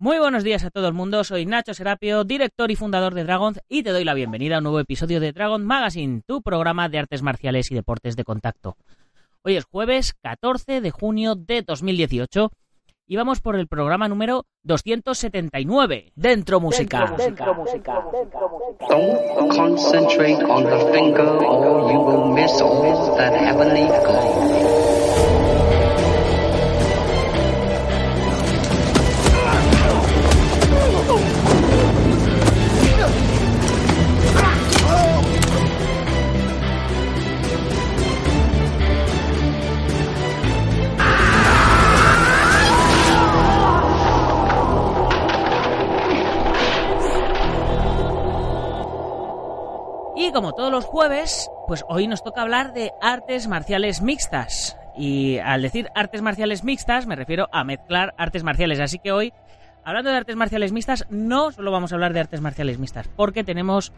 Muy buenos días a todo el mundo, soy Nacho Serapio, director y fundador de Dragons y te doy la bienvenida a un nuevo episodio de Dragon Magazine, tu programa de artes marciales y deportes de contacto. Hoy es jueves 14 de junio de 2018 y vamos por el programa número 279, Dentro Música. Dentro, música. Don't concentrate on the finger or you will miss all that heavenly glow. Y como todos los jueves, pues hoy nos toca hablar de artes marciales mixtas. Y al decir artes marciales mixtas me refiero a mezclar artes marciales. Así que hoy, hablando de artes marciales mixtas, no solo vamos a hablar de artes marciales mixtas, porque tenemos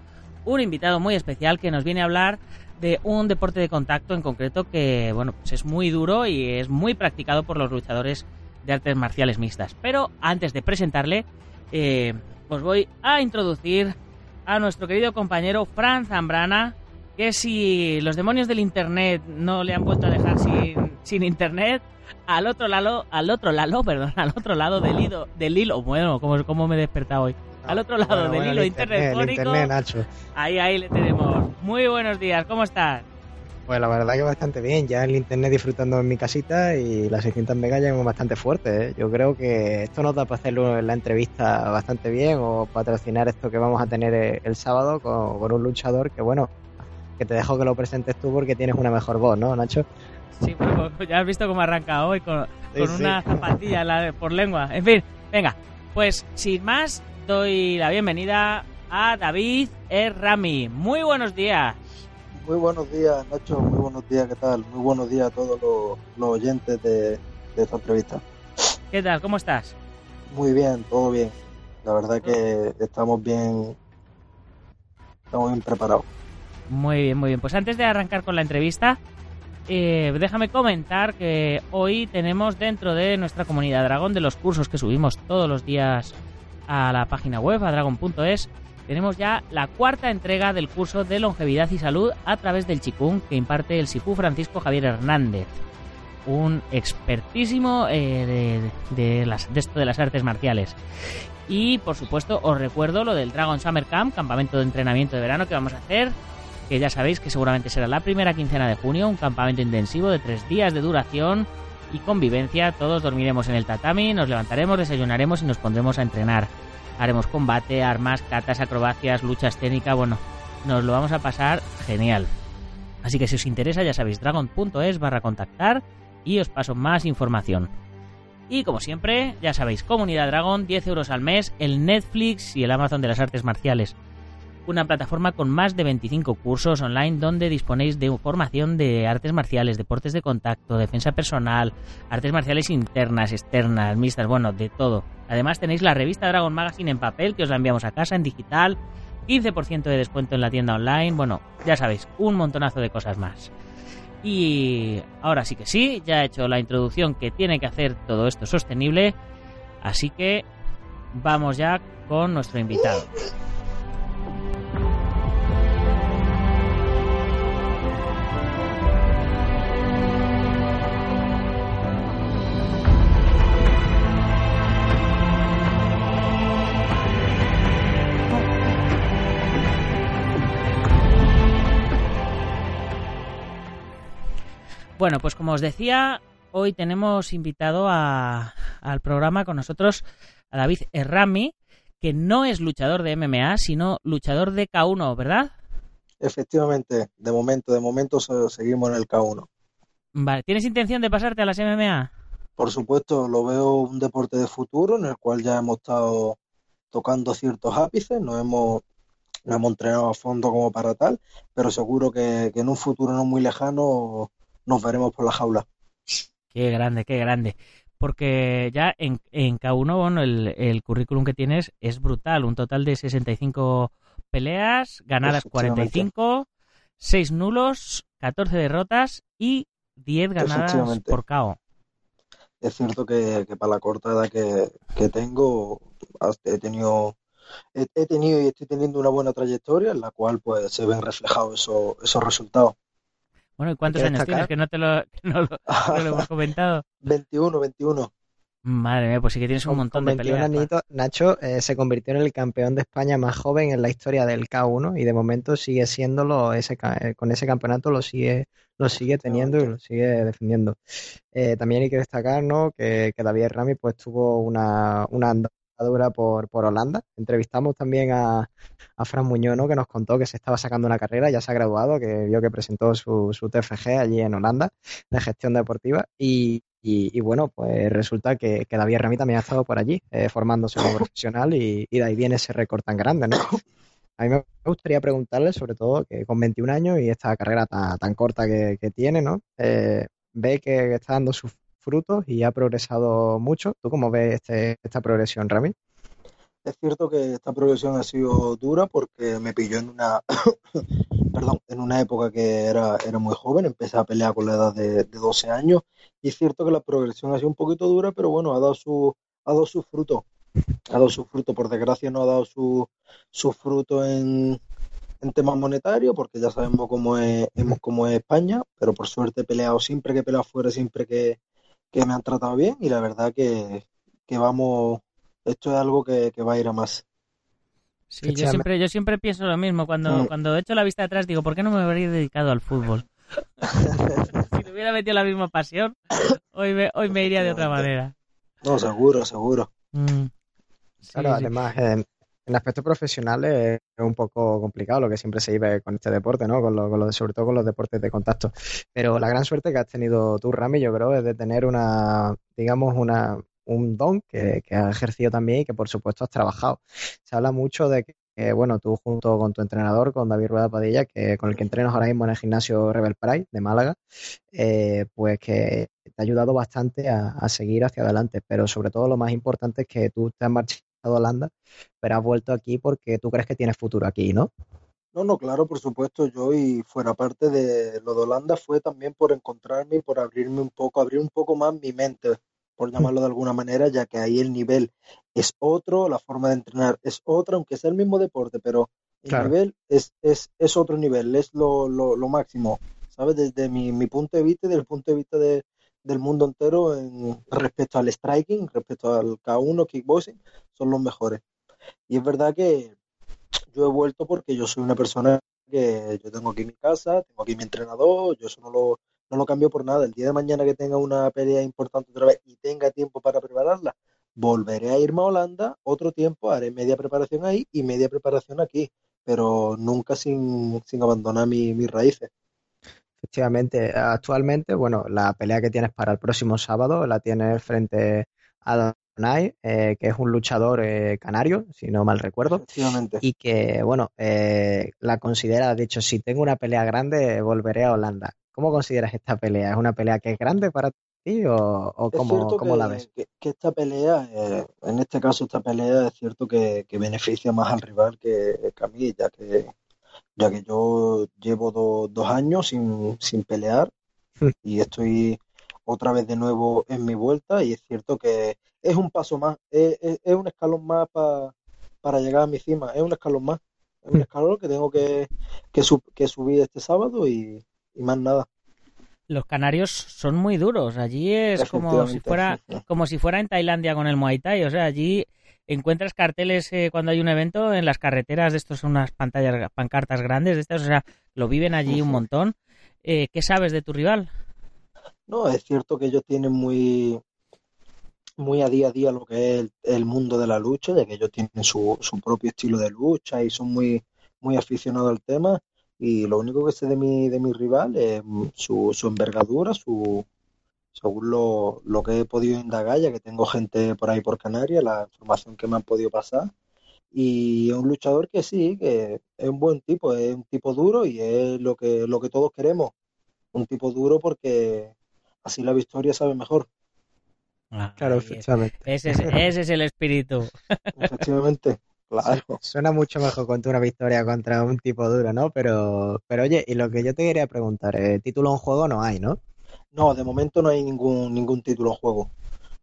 un invitado muy especial que nos viene a hablar de un deporte de contacto en concreto que, bueno, pues es muy duro y es muy practicado por los luchadores de artes marciales mixtas. Pero antes de presentarle, eh, os voy a introducir a nuestro querido compañero Fran Zambrana, que si los demonios del internet no le han vuelto a dejar sin, sin internet, al otro lado, al otro lado, perdón, al otro lado del hilo, del hilo, bueno, como, como me he despertado hoy. Al otro lado del hilo internet, internet, Ahí, ahí le tenemos. Muy buenos días, ¿cómo estás? Pues la verdad que bastante bien, ya el internet disfrutando en mi casita y las 600 megas ya bastante fuerte. ¿eh? Yo creo que esto nos da para hacerlo en la entrevista bastante bien o patrocinar esto que vamos a tener eh, el sábado con, un luchador que bueno, que te dejo que lo presentes tú porque tienes una mejor voz, ¿no, Nacho? Sí, pues ya has visto cómo arranca hoy con, una zapatilla por lengua. En fin, venga, pues sin más, doy la bienvenida a David Rami. Muy buenos días. Muy buenos días, Nacho. Muy buenos días, ¿qué tal? Muy buenos días a todos los, oyentes de, esta entrevista. ¿Qué tal? ¿Cómo estás? Muy bien, todo bien. La verdad que estamos bien, estamos bien preparados. Muy bien, muy bien. Pues antes de arrancar con la entrevista, eh, déjame comentar que hoy tenemos dentro de nuestra comunidad Dragón, de los cursos que subimos todos los días a la página web, a dragon.es, tenemos ya la cuarta entrega del curso de longevidad y salud a través del Chikung que imparte el Sifu Francisco Javier Hernández, un expertísimo eh, de esto de las artes marciales. Y por supuesto os recuerdo lo del Dragon Summer Camp, campamento de entrenamiento de verano que vamos a hacer, que ya sabéis que seguramente será la primera quincena de junio, un campamento intensivo de tres días de duración y convivencia. Todos dormiremos en el tatami, nos levantaremos, desayunaremos y nos pondremos a entrenar haremos combate, armas, catas, acrobacias, lucha escénica, bueno, nos lo vamos a pasar genial. Así que si os interesa ya sabéis dragon.es barra contactar y os paso más información. Y como siempre, ya sabéis, Comunidad Dragon, 10 euros al mes, el Netflix y el Amazon de las artes marciales una plataforma con más de 25 cursos online donde disponéis de formación de artes marciales, deportes de contacto, defensa personal, artes marciales internas, externas, mixtas, bueno, de todo. Además tenéis la revista Dragon Magazine en papel que os la enviamos a casa en digital, 15% de descuento en la tienda online, bueno, ya sabéis, un montonazo de cosas más. Y ahora sí que sí, ya he hecho la introducción que tiene que hacer todo esto sostenible, así que vamos ya con nuestro invitado. Bueno, pues como os decía, hoy tenemos invitado al programa con nosotros a David Errami, que no es luchador de MMA, sino luchador de K1, ¿verdad? Efectivamente, de momento, de momento seguimos en el K1. Vale, ¿tienes intención de pasarte a las MMA? Por supuesto, lo veo un deporte de futuro en el cual ya hemos estado tocando ciertos ápices, no hemos, no hemos entrenado a fondo como para tal, pero seguro que en un futuro no muy lejano nos veremos por la jaula. Qué grande, qué grande. Porque ya en, en K1, bueno, el, currículum que tienes es brutal. Un total de 65 peleas, ganadas 45, 6 nulos, 14 derrotas y 10 ganadas por KO. Es cierto que, para la corta edad que, tengo, he tenido he, tenido y estoy teniendo una buena trayectoria en la cual pues se ven reflejados esos, esos resultados. Bueno, ¿y cuántos años tienes? Que no te lo, no lo, hemos comentado. 21, 21. Madre mía, pues sí que tienes un montón de peleas. Nacho eh, se convirtió en el campeón de España más joven en la historia del K1 y de momento sigue siéndolo, ese, eh, con ese campeonato lo sigue lo sigue teniendo y lo sigue defendiendo. Eh, también hay que destacar ¿no? que, David Rami pues tuvo una, una andadura por, por Holanda. Entrevistamos también a, a Fran Muñoz, que nos contó que se estaba sacando una carrera, ya se ha graduado, que vio que presentó su, su TFG allí en Holanda de gestión deportiva y, y, bueno, pues resulta que, que, David Rami también ha estado por allí, eh, formándose como profesional y, de ahí viene ese récord tan grande, ¿no? A mí me gustaría preguntarle, sobre todo, que con 21 años y esta carrera tan, corta que, tiene, ¿no? Eh, ve que está dando sus frutos y ha progresado mucho. ¿Tú cómo ves este, esta progresión, Rami? Es cierto que esta progresión ha sido dura porque me pilló en una, perdón, en una época que era, era muy joven, empecé a pelear con la edad de, 12 años y es cierto que la progresión ha sido un poquito dura, pero bueno, ha dado su, ha dado su fruto, ha dado su fruto, por desgracia no ha dado su, su fruto en, en temas monetarios, porque ya sabemos cómo es, cómo es España, pero por suerte he peleado siempre que he peleado fuera, siempre que, que me han tratado bien y la verdad que, que vamos esto es algo que, va a ir a más. Sí, yo siempre, yo siempre pienso lo mismo. Cuando, mm. cuando he hecho la vista atrás, digo, ¿por qué no me habría dedicado al fútbol? si me hubiera metido la misma pasión, hoy me, hoy me iría de otra manera. No, seguro, seguro. Mm. claro, además, en, aspectos profesionales es un poco complicado lo que siempre se vive con este deporte, ¿no? Con lo, con lo, sobre todo con los deportes de contacto. Pero la gran suerte que has tenido tú, Rami, yo creo, es de tener una, digamos, una, un don que, que has ejercido también y que por supuesto has trabajado. Se habla mucho de que, bueno, tú junto con tu entrenador, con David Rueda Padilla, que con el que entrenas ahora mismo en el gimnasio Rebel Pride de Málaga, eh, pues que te ha ayudado bastante a, seguir hacia adelante. Pero sobre todo lo más importante es que tú te has a Holanda, pero has vuelto aquí porque tú crees que tienes futuro aquí, ¿no? No, no, claro, por supuesto, yo y fuera parte de lo de Holanda fue también por encontrarme y por abrirme un poco, abrir un poco más mi mente por llamarlo de alguna manera, ya que ahí el nivel es otro, la forma de entrenar es otra, aunque sea el mismo deporte, pero el nivel es, es, es, otro nivel, es lo, lo, lo máximo, ¿sabes? Desde mi, mi, punto de vista y desde el punto de vista de, del mundo entero en, respecto al striking, respecto al K1, kickboxing, son los mejores. Y es verdad que yo he vuelto porque yo soy una persona que yo tengo aquí mi casa, tengo aquí mi entrenador, yo eso no lo, no lo cambio por nada. El día de mañana que tenga una pelea importante otra vez y tenga tiempo para prepararla, volveré a irme a Holanda, otro tiempo haré media preparación ahí y media preparación aquí, pero nunca sin, sin abandonar mis raíces. Efectivamente, actualmente, bueno, la pelea que tienes para el próximo sábado la tienes frente a Donai, eh, que es un luchador eh, canario, si no mal recuerdo, y que, bueno, eh, la considera, de hecho, si tengo una pelea grande, volveré a Holanda. ¿Cómo consideras esta pelea? ¿Es una pelea que es grande para ti o, cómo, la ves? Que, que esta pelea, eh, en este caso esta pelea es cierto que, beneficia más al rival que, a mí, ya que, ya que yo llevo dos años sin, pelear hmm. y estoy otra vez de nuevo en mi vuelta y es cierto que es un paso más, es, un escalón más para llegar a mi cima, es un escalón más, es un hmm. escalón que tengo que, que subir este sábado y, y más nada. Los canarios son muy duros. Allí es como si fuera como si fuera en Tailandia con el Muay Thai. O sea, allí encuentras carteles eh, cuando hay un evento en las carreteras. De estos son unas pantallas, pancartas grandes. De estas, o sea, lo viven allí un montón. Eh, ¿Qué sabes de tu rival? No, es cierto que ellos tienen muy muy a día a día lo que es el, mundo de la lucha, ya que ellos tienen su, su propio estilo de lucha y son muy muy aficionados al tema y lo único que sé de mi, de mi rival es su, su envergadura, su según lo, lo, que he podido indagar, ya que tengo gente por ahí por Canarias, la información que me han podido pasar. Y es un luchador que sí, que es un buen tipo, es un tipo duro y es lo que, lo que todos queremos. Un tipo duro porque así la victoria sabe mejor. Ah, claro, efectivamente. Ese ese es el espíritu. Efectivamente. Suena mucho mejor contra una victoria contra un tipo duro, ¿no? Pero, pero oye, y lo que yo te quería preguntar, ¿eh? título en juego no hay, ¿no? No, de momento no hay ningún, ningún título en juego.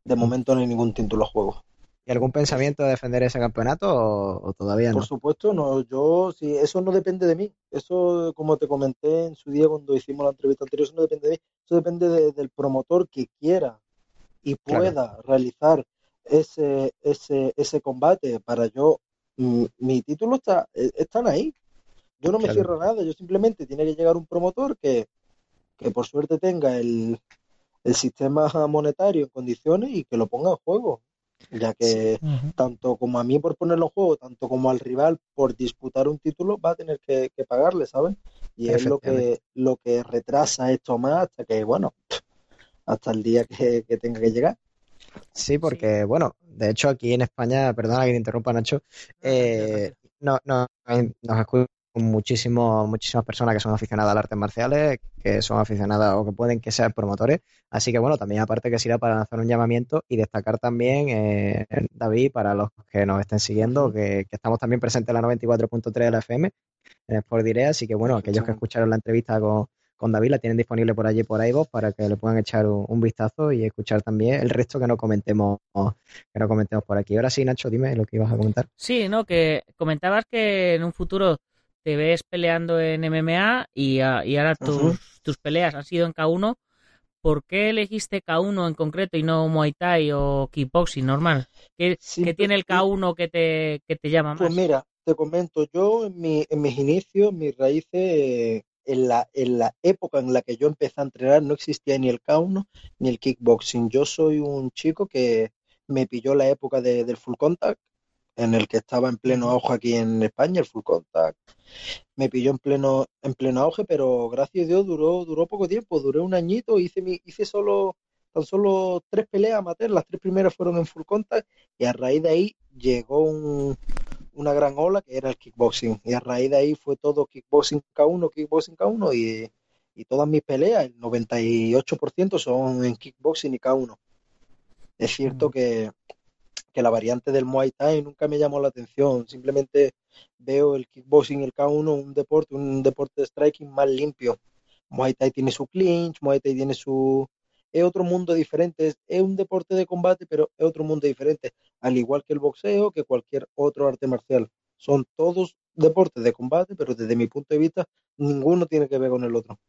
De mm. momento no hay ningún título en juego. ¿Y algún pensamiento de defender ese campeonato o, todavía no? Por supuesto, no. Yo, sí, eso no depende de mí. Eso, como te comenté en su día cuando hicimos la entrevista anterior, eso no depende de mí. Eso depende del promotor que quiera y pueda realizar ese, ese, ese combate para yo. Mi, título está, e, están ahí. Yo no me cierro nada. Yo simplemente tiene que llegar un promotor que, que por suerte tenga el, el sistema monetario en condiciones y que lo ponga en juego ya que tanto como a mí por ponerlo en juego, tanto como al rival por disputar un título, va a tener que, pagarle, ¿sabes? Y es lo que, lo que retrasa esto más hasta que, bueno, hasta el día que, tenga que llegar. Sí, porque, bueno, de hecho aquí en España, perdona que te interrumpa Nacho, eh, no, no, nos escuchan muchísimo, muchísimas personas que son aficionadas a artes marciales, que son aficionadas o que pueden que sean promotores. Así que bueno, también aparte que sirva para lanzar un llamamiento y destacar también, eh, David, para los que nos estén siguiendo, que, estamos también presentes en la 94.3 de la FM, en Sport Direct. Así que bueno, aquellos que escucharon la entrevista con, con David la tienen disponible por allí por iVoox para que le puedan echar un, vistazo y escuchar también el resto que no comentemos que no comentemos por aquí. Ahora sí, Nacho, dime lo que ibas a comentar. Sí, no, que comentabas que en un futuro te ves peleando en MMA y, ah, ahora tus, tus peleas han sido en K1. ¿Por qué elegiste K1 en concreto y no Muay Thai o kickboxing normal? ¿Qué, tiene el K1 que te, que te llama pues más? Pues mira, te comento, yo en, mi, en mis inicios, mis raíces, en la, en la época en la que yo empecé a entrenar no existía ni el K1 ni el kickboxing. Yo soy un chico que me pilló la época del full contact, en el que estaba en pleno auge aquí en España, el full contact. Me pilló en pleno, en pleno auge, pero gracias a Dios duró, duró poco tiempo, duré un añito, hice mi, hice solo, tan solo tres peleas amateur, las tres primeras fueron en full contact, y a raíz de ahí llegó una gran ola que era el kickboxing. Y a raíz de ahí fue todo kickboxing K1, kickboxing K1 y, y todas mis peleas, el 98% son en kickboxing y K1. Es cierto que que la variante del Muay Thai nunca me llamó la atención. Simplemente veo el kickboxing, el K1, un deporte, un deporte de striking más limpio. Muay Thai tiene su clinch, Muay Thai tiene su... Es otro mundo diferente, es un deporte de combate, pero es otro mundo diferente, al igual que el boxeo, que cualquier otro arte marcial. Son todos deportes de combate, pero desde mi punto de vista, ninguno tiene que ver con el otro.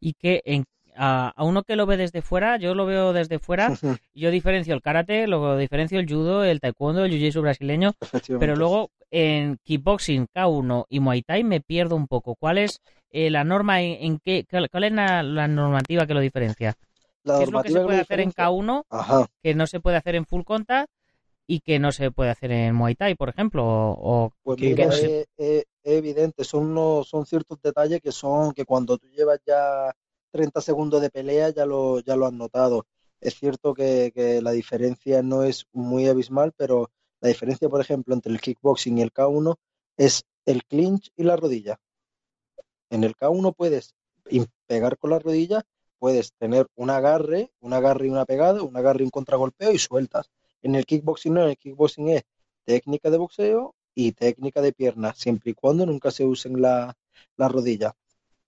¿Y qué, en a, uno que lo ve desde fuera, yo lo veo desde fuera, yo diferencio el karate, luego diferencio el judo, el taekwondo, el jiu-jitsu brasileño, pero luego en kickboxing, K1 y Muay Thai me pierdo un poco. ¿Cuál es eh, la norma en, qué, cuál es la, normativa que lo diferencia? ¿Qué es lo que se puede hacer en K1 que no se puede hacer en full contact y que no se puede hacer en Muay Thai, por ejemplo? O, pues es, evidente, son, son ciertos detalles que son que cuando tú llevas ya 30 segundos de pelea ya lo, ya lo han notado. Es cierto que, la diferencia no es muy abismal, pero la diferencia, por ejemplo, entre el kickboxing y el K1 es el clinch y la rodilla. En el K1 puedes pegar con la rodilla, puedes tener un agarre, un agarre y una pegada, un agarre y un contragolpeo y sueltas. En el kickboxing no, en el kickboxing es técnica de boxeo y técnica de pierna, siempre y cuando nunca se usen la, la rodilla.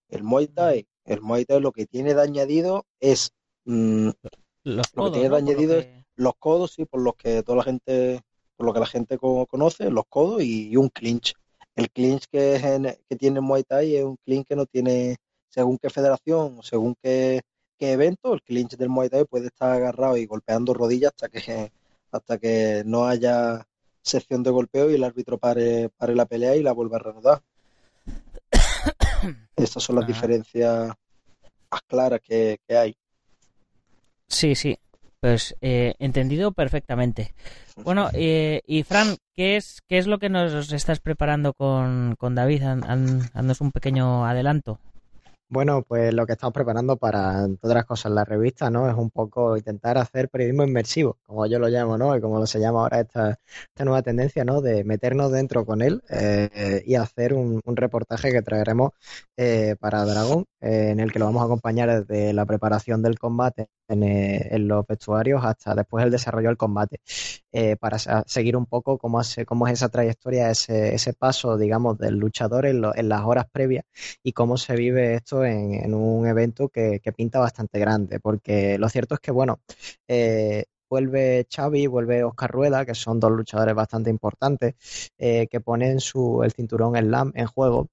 El Muay Thai el Muay Thai lo que tiene de añadido es mm, los codos, lo que tiene añadido es los codos, sí, por los que toda la gente, por lo que la gente conoce, los codos y, un clinch. El clinch que, es que tiene Muay Thai es un clinch que no tiene, según qué federación o según qué, evento, el clinch del Muay Thai puede estar agarrado y golpeando rodillas hasta que hasta que no haya sección de golpeo y el árbitro pare, pare la pelea y la vuelva a reanudar. Estas son las diferencias más claras que, hay. Sí, sí. Pues eh, entendido perfectamente. Bueno, eh, y Fran, ¿qué es, ¿qué es lo que nos estás preparando con, con David? Haznos un pequeño adelanto. Bueno, pues lo que estamos preparando para las cosas la revista, ¿no? Es un poco intentar hacer periodismo inmersivo, como yo lo llamo, ¿no? Y como se llama ahora esta, esta nueva tendencia, ¿no? De meternos dentro con él eh, y hacer un, reportaje que traeremos eh, para Dragón, eh, en el que lo vamos a acompañar desde la preparación del combate en, los vestuarios hasta después el desarrollo del combate, para seguir un poco cómo, hace, cómo es esa trayectoria, ese, ese paso, digamos, del luchador en, en las horas previas y cómo se vive esto en, un evento que, pinta bastante grande, porque lo cierto es que, bueno, eh, vuelve Xavi, vuelve Oscar Rueda, que son dos luchadores bastante importantes, eh, que ponen su, el cinturón Slam en juego.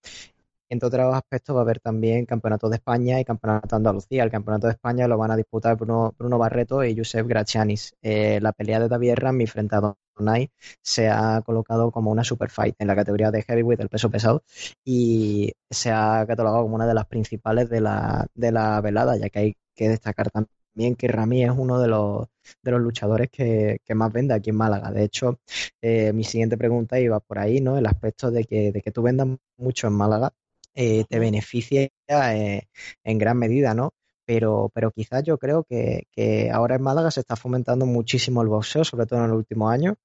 Entre otros aspectos va a haber también Campeonato de España y Campeonato de Andalucía. El Campeonato de España lo van a disputar Bruno, Bruno Barreto y Josep Gracianis. Eh, la pelea de David Rami frente a Donay se ha colocado como una super fight en la categoría de heavyweight, el peso pesado, y se ha catalogado como una de las principales de la, de la velada, ya que hay que destacar también que Rami es uno de los, de los luchadores que, más vende aquí en Málaga. De hecho, eh, mi siguiente pregunta iba por ahí, ¿no? El aspecto de que, de que tú vendas mucho en Málaga eh, te beneficia eh, en gran medida, ¿no? Pero, pero quizás yo creo que, ahora en Málaga se está fomentando muchísimo el boxeo, sobre todo en los últimos años,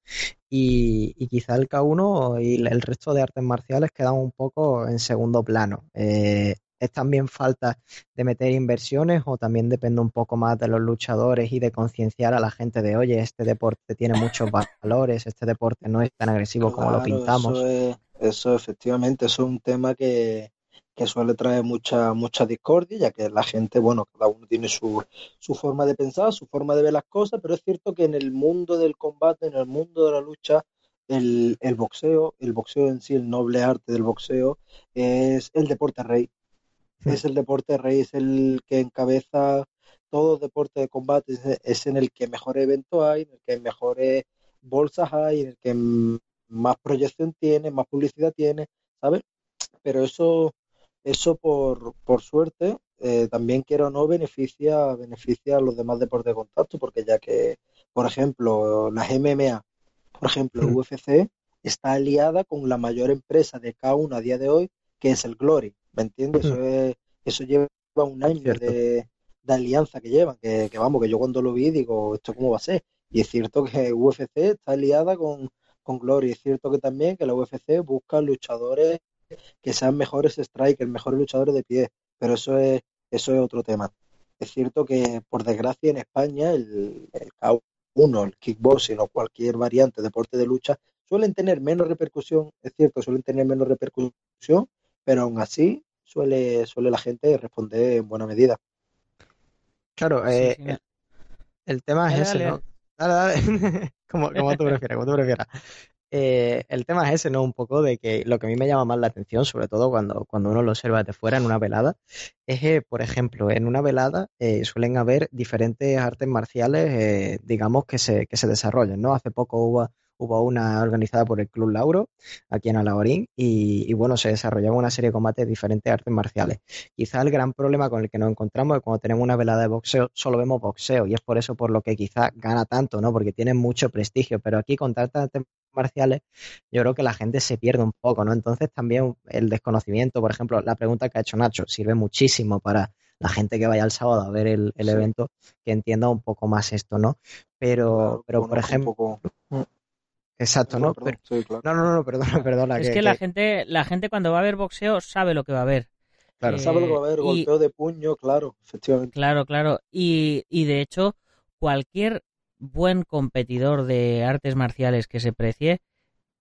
y, y quizá el K1 y el resto de artes marciales quedan un poco en segundo plano. Eh, ¿Es también falta de meter inversiones o también depende un poco más de los luchadores y de concienciar a la gente de, oye, este deporte tiene muchos valores, este deporte no es tan agresivo como lo pintamos? Eso, eso efectivamente, es un tema que, que suele traer mucha, mucha discordia, ya que la gente, bueno, cada uno tiene su, su forma de pensar, su forma de ver las cosas, pero es cierto que en el mundo del combate, en el mundo de la lucha, el, el boxeo, el boxeo en sí, el noble arte del boxeo, es el deporte rey. Es el deporte rey, es el que encabeza todo deporte de combate, es, en el que mejor evento hay, en el que mejores bolsas hay, en el que más proyección tiene, más publicidad tiene, ¿sabes? Pero eso eso por, por suerte eh, también quiero o no beneficia, beneficia a los demás deportes de contacto, porque ya que, por ejemplo, las MMA, por ejemplo, mm. UFC está aliada con la mayor empresa de K1 a día de hoy, que es el Glory, ¿me entiendes? Eso, mm. eso lleva un año de, alianza que llevan, que, que, vamos, que yo cuando lo vi digo, ¿esto cómo va a ser? Y es cierto que UFC está aliada con, con Glory, es cierto que también que la UFC busca luchadores que sean mejores strikers, mejores luchadores de pie, pero eso es, eso es otro tema. Es cierto que, por desgracia, en España el, el K1, el kickboxing o cualquier variante de deporte de lucha suelen tener menos repercusión, es cierto, suelen tener menos repercusión, pero aún así suele, suele la gente responder en buena medida. Claro, eh, El, tema es ese, ¿no? Dale, dale. como, como tú prefieras, como tú prefieras. Eh, el tema es ese, ¿no? Un poco de que lo que a mí me llama más la atención, sobre todo cuando, cuando uno lo observa de fuera en una velada, es que, por ejemplo, en una velada eh, suelen haber diferentes artes marciales, digamos, que se, que se desarrollan, ¿no? Hace poco hubo hubo una organizada por el Club Lauro, aquí en Alaorín, y, bueno, se desarrollaba una serie de combates de diferentes artes marciales. Quizá el gran problema con el que nos encontramos es cuando tenemos una velada de boxeo, solo vemos boxeo, y es por eso por lo que quizá gana tanto, ¿no? Porque tiene mucho prestigio, pero aquí con tantas artes marciales, yo creo que la gente se pierde un poco, ¿no? Entonces también el desconocimiento, por ejemplo, la pregunta que ha hecho Nacho, sirve muchísimo para la gente que vaya el sábado a ver el, evento, que entienda un poco más esto, ¿no? Pero, pero por ejemplo, Exacto, ¿no? No, no, no, perdona, perdona. Es que, la gente, la gente cuando va a ver boxeo sabe lo que va a ver. Claro, sabe lo que va a ver, golpeo de puño, claro, efectivamente. Claro, claro. Y, y de hecho, cualquier buen competidor de artes marciales que se precie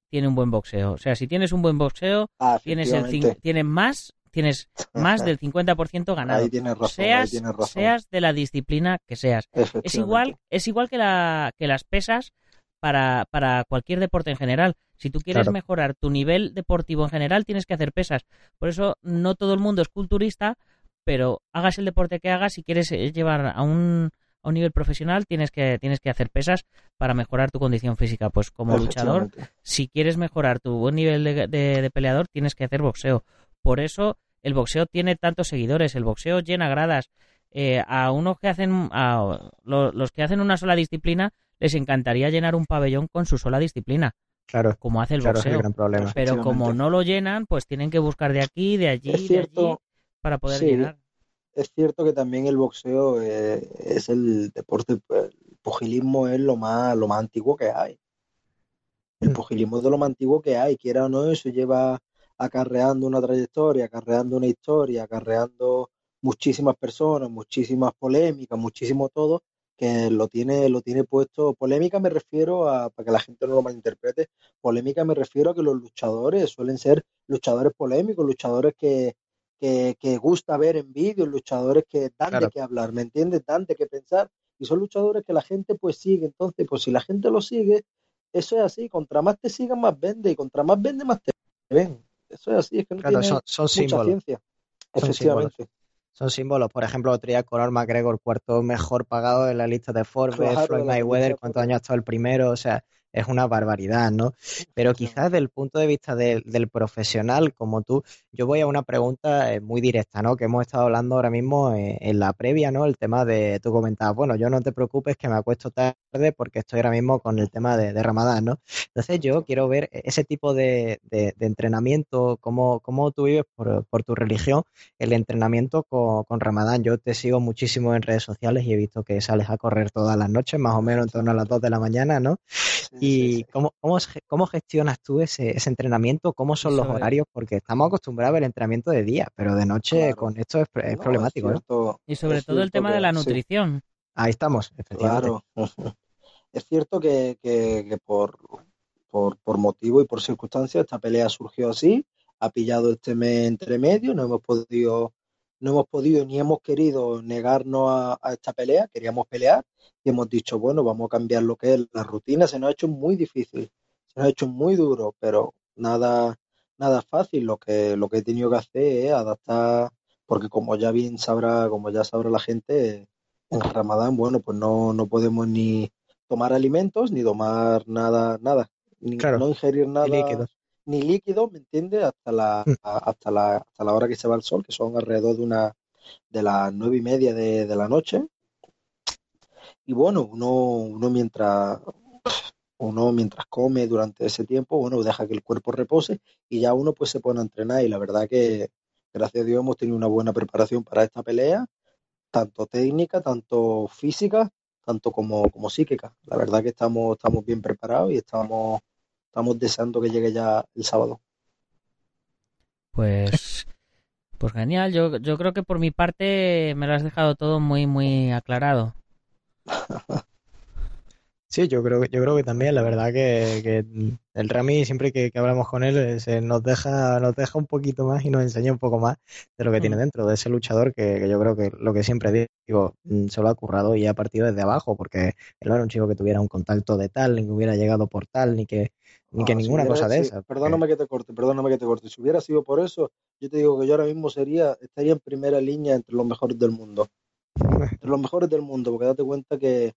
tiene un buen boxeo. O sea, si tienes un buen boxeo, ah, tienes, el, tienes más tienes más del 50% ganado. Ahí tienes razón, seas, ahí tienes razón. seas de la disciplina que seas. Es igual, es igual que, la, que las pesas para, para cualquier deporte en general. Si tú quieres mejorar tu nivel deportivo en general, tienes que hacer pesas. Por eso no todo el mundo es culturista, pero hagas el deporte que hagas, si quieres eh, llevar a un, a un nivel profesional, tienes que, tienes que hacer pesas para mejorar tu condición física. Pues como luchador, si quieres mejorar tu buen nivel de, de, peleador, tienes que hacer boxeo. Por eso el boxeo tiene tantos seguidores, el boxeo llena gradas. Eh, a unos que hacen, a los que hacen una sola disciplina, les encantaría llenar un pabellón con su sola disciplina. Claro. Como hace el boxeo. Pero como no lo llenan, pues tienen que buscar de aquí, de allí, de allí, para poder llenar. Es cierto que también el boxeo eh, es el deporte, el pugilismo es lo más, lo más antiguo que hay. El mm. pugilismo es de lo más antiguo que hay, quiera o no, eso lleva acarreando una trayectoria, acarreando una historia, acarreando muchísimas personas, muchísimas polémicas, muchísimo todo, que lo tiene, lo tiene puesto. Polémica me refiero a, para que la gente no lo malinterprete, polémica me refiero a que los luchadores suelen ser luchadores polémicos, luchadores que, que, gusta ver en vídeos, luchadores que dan de qué hablar, ¿me entiendes? Dan de qué pensar. y son luchadores que la gente pues sigue. Entonces, pues si la gente lo sigue, eso es así. Contra más te sigan, más vende. Y contra más vende, más te ven. Eso es así. Es que no Claro, tiene son, son mucha símbolos. ciencia. Son Efectivamente. Son símbolos. Por ejemplo, otro día Conor McGregor, cuarto mejor pagado en la lista de Forbes. Claro, Floyd Mayweather, ¿cuántos años ha estado el primero? O sea, es una barbaridad, ¿no? Pero quizás desde el punto de vista del- del profesional como tú, yo voy a una pregunta eh, muy directa, ¿no? Que hemos estado hablando ahora mismo eh, en la previa, ¿no? El tema de, tú comentabas, bueno, yo no te preocupes que me acuesto tarde porque estoy ahora mismo con el tema de, de Ramadán, ¿no? Entonces yo quiero ver ese tipo de entrenamiento, cómo, cómo tú vives por, por tu religión, el entrenamiento con, con Ramadán. Yo te sigo muchísimo en redes sociales y he visto que sales a correr todas las noches, más o menos en torno a las 2 de la mañana, ¿no? Sí, sí, ¿Y sí. cómo, cómo, cómo gestionas tú ese, ese entrenamiento? ¿Cómo son los horarios? Porque estamos acostumbrados a ver el entrenamiento de día, pero de noche Claro. con esto es, es No, problemático, Y sobre todo el tema de la sí. nutrición. Ahí estamos, efectivamente. Claro. Es cierto que, que- que por, por, por motivo y por circunstancias esta pelea surgió así, ha pillado este mes entre medio, no hemos podido, no hemos podido ni hemos querido negarnos a, a esta pelea, queríamos pelear y hemos dicho, bueno, vamos a cambiar lo que es la rutina, se nos ha hecho muy difícil, se nos ha hecho muy duro, pero nada, nada fácil, lo que, lo que he tenido que hacer es adaptar, porque como ya bien sabrá, como ya sabrá la gente, en Ramadán, bueno, pues no, no podemos ni tomar alimentos, ni tomar nada, nada, ni Claro, no ingerir nada, líquidos. Ni líquidos, ¿me entiendes? Hasta la, Mm. hasta la, hasta la hora que se va el sol, que son alrededor de una, de las nueve y media de, de la noche. Y bueno, uno, uno mientras, uno mientras come durante ese tiempo, bueno, deja que el cuerpo repose y ya uno pues se pone a entrenar y la verdad que gracias a Dios hemos tenido una buena preparación para esta pelea, tanto técnica, tanto física, tanto como, como psíquica. La verdad que estamos, estamos bien preparados y estamos, estamos deseando que llegue ya el sábado. Pues, pues genial. Yo, yo creo que por mi parte me lo has dejado todo muy, muy aclarado. Sí, yo creo, que- yo creo que también, la verdad que, que el Rami siempre que, que hablamos con él eh, se nos deja, nos deja un poquito más y nos enseña un poco más de lo que tiene Mm. dentro, de ese luchador que, que yo creo que lo que siempre digo, mm, se lo ha currado y ha partido desde abajo, porque él no era un chico que tuviera un contacto de tal, ni que hubiera llegado por tal, ni que, ni que Ah, si ninguna hubiera- cosa de esas. porque- Perdóname que te corte, perdóname que te corte. Si hubiera sido por eso, yo te digo que yo ahora mismo sería, estaría en primera línea entre los mejores del mundo. Entre los mejores del mundo, porque date cuenta que,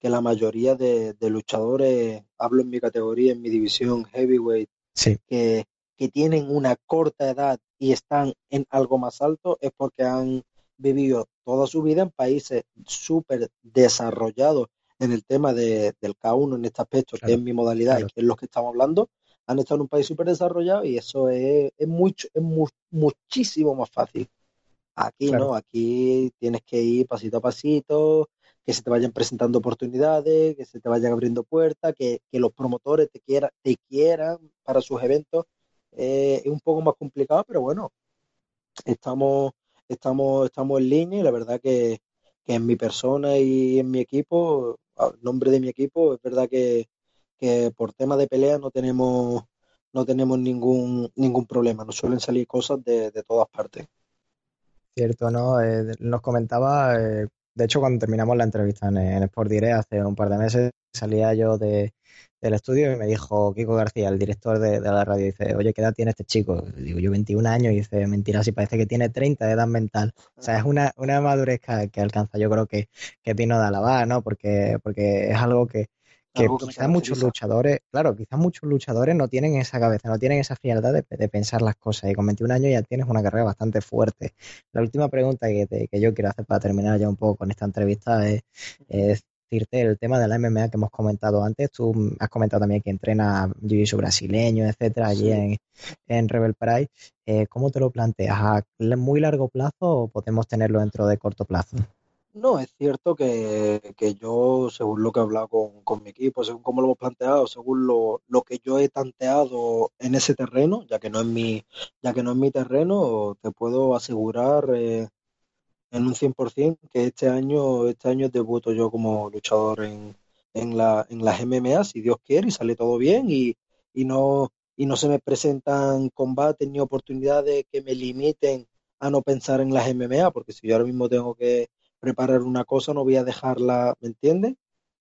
que la mayoría de, de luchadores, hablo en mi categoría, en mi división heavyweight, Sí, que, que tienen una corta edad y están en algo más alto, es porque han vivido toda su vida en países súper desarrollados en el tema de, del K1 en este aspecto, Claro, que es mi modalidad claro. y que es lo que estamos hablando, han estado en un país súper desarrollado y eso es, es, mucho, es mu- muchísimo más fácil. Aquí Claro. no, aquí tienes que ir pasito a pasito, que se te vayan presentando oportunidades, que se te vayan abriendo puertas, que, que los promotores te quieran, te quieran para sus eventos. Eh, es un poco más complicado, pero bueno, estamos, estamos, estamos en línea y la verdad que, que en mi persona y en mi equipo, a nombre de mi equipo, es verdad que, que por tema de pelea no tenemos, no tenemos ningún, ningún problema. Nos suelen salir cosas de, de todas partes. cierto, ¿no? Eh, nos comentaba, eh, de hecho, cuando terminamos la entrevista en, Sport Direct hace un par de meses, salía yo de, del estudio y me dijo Kiko García, el director de, la radio, dice, oye, ¿qué edad tiene este chico? Digo, yo 21 años, y dice, mentira, si parece que tiene 30 de edad mental. O sea, es una, una madurez que, que alcanza, yo creo que, que digno de alabar, ¿no? Porque, porque es algo que, que quizás muchos luchadores, claro, quizás muchos luchadores no tienen esa cabeza, no tienen esa frialdad de, de pensar las cosas. Y con 21 años ya tienes una carrera bastante fuerte. La última pregunta que, te- que yo quiero hacer para terminar ya un poco con esta entrevista es, es decirte el tema de la MMA que hemos comentado antes. Tú has comentado también que entrena jiu-jitsu brasileño, etcétera, allí Sí. en, en Rebel Pride. Eh, ¿cómo te lo planteas? ¿A muy largo plazo o podemos tenerlo dentro de corto plazo? No, es cierto que, que yo, según lo que he hablado con, con mi equipo, según cómo lo hemos planteado, según lo, lo que yo he tanteado en ese terreno, ya que no es mi, ya que no es mi terreno, te puedo asegurar eh, en un 100% que este año, este año debuto yo como luchador en, en la, en las MMA, si Dios quiere, y sale todo bien y, y no, y no se me presentan combates ni oportunidades que me limiten a no pensar en las MMA, porque si yo ahora mismo tengo que preparar una cosa, no voy a dejarla, ¿me entiendes?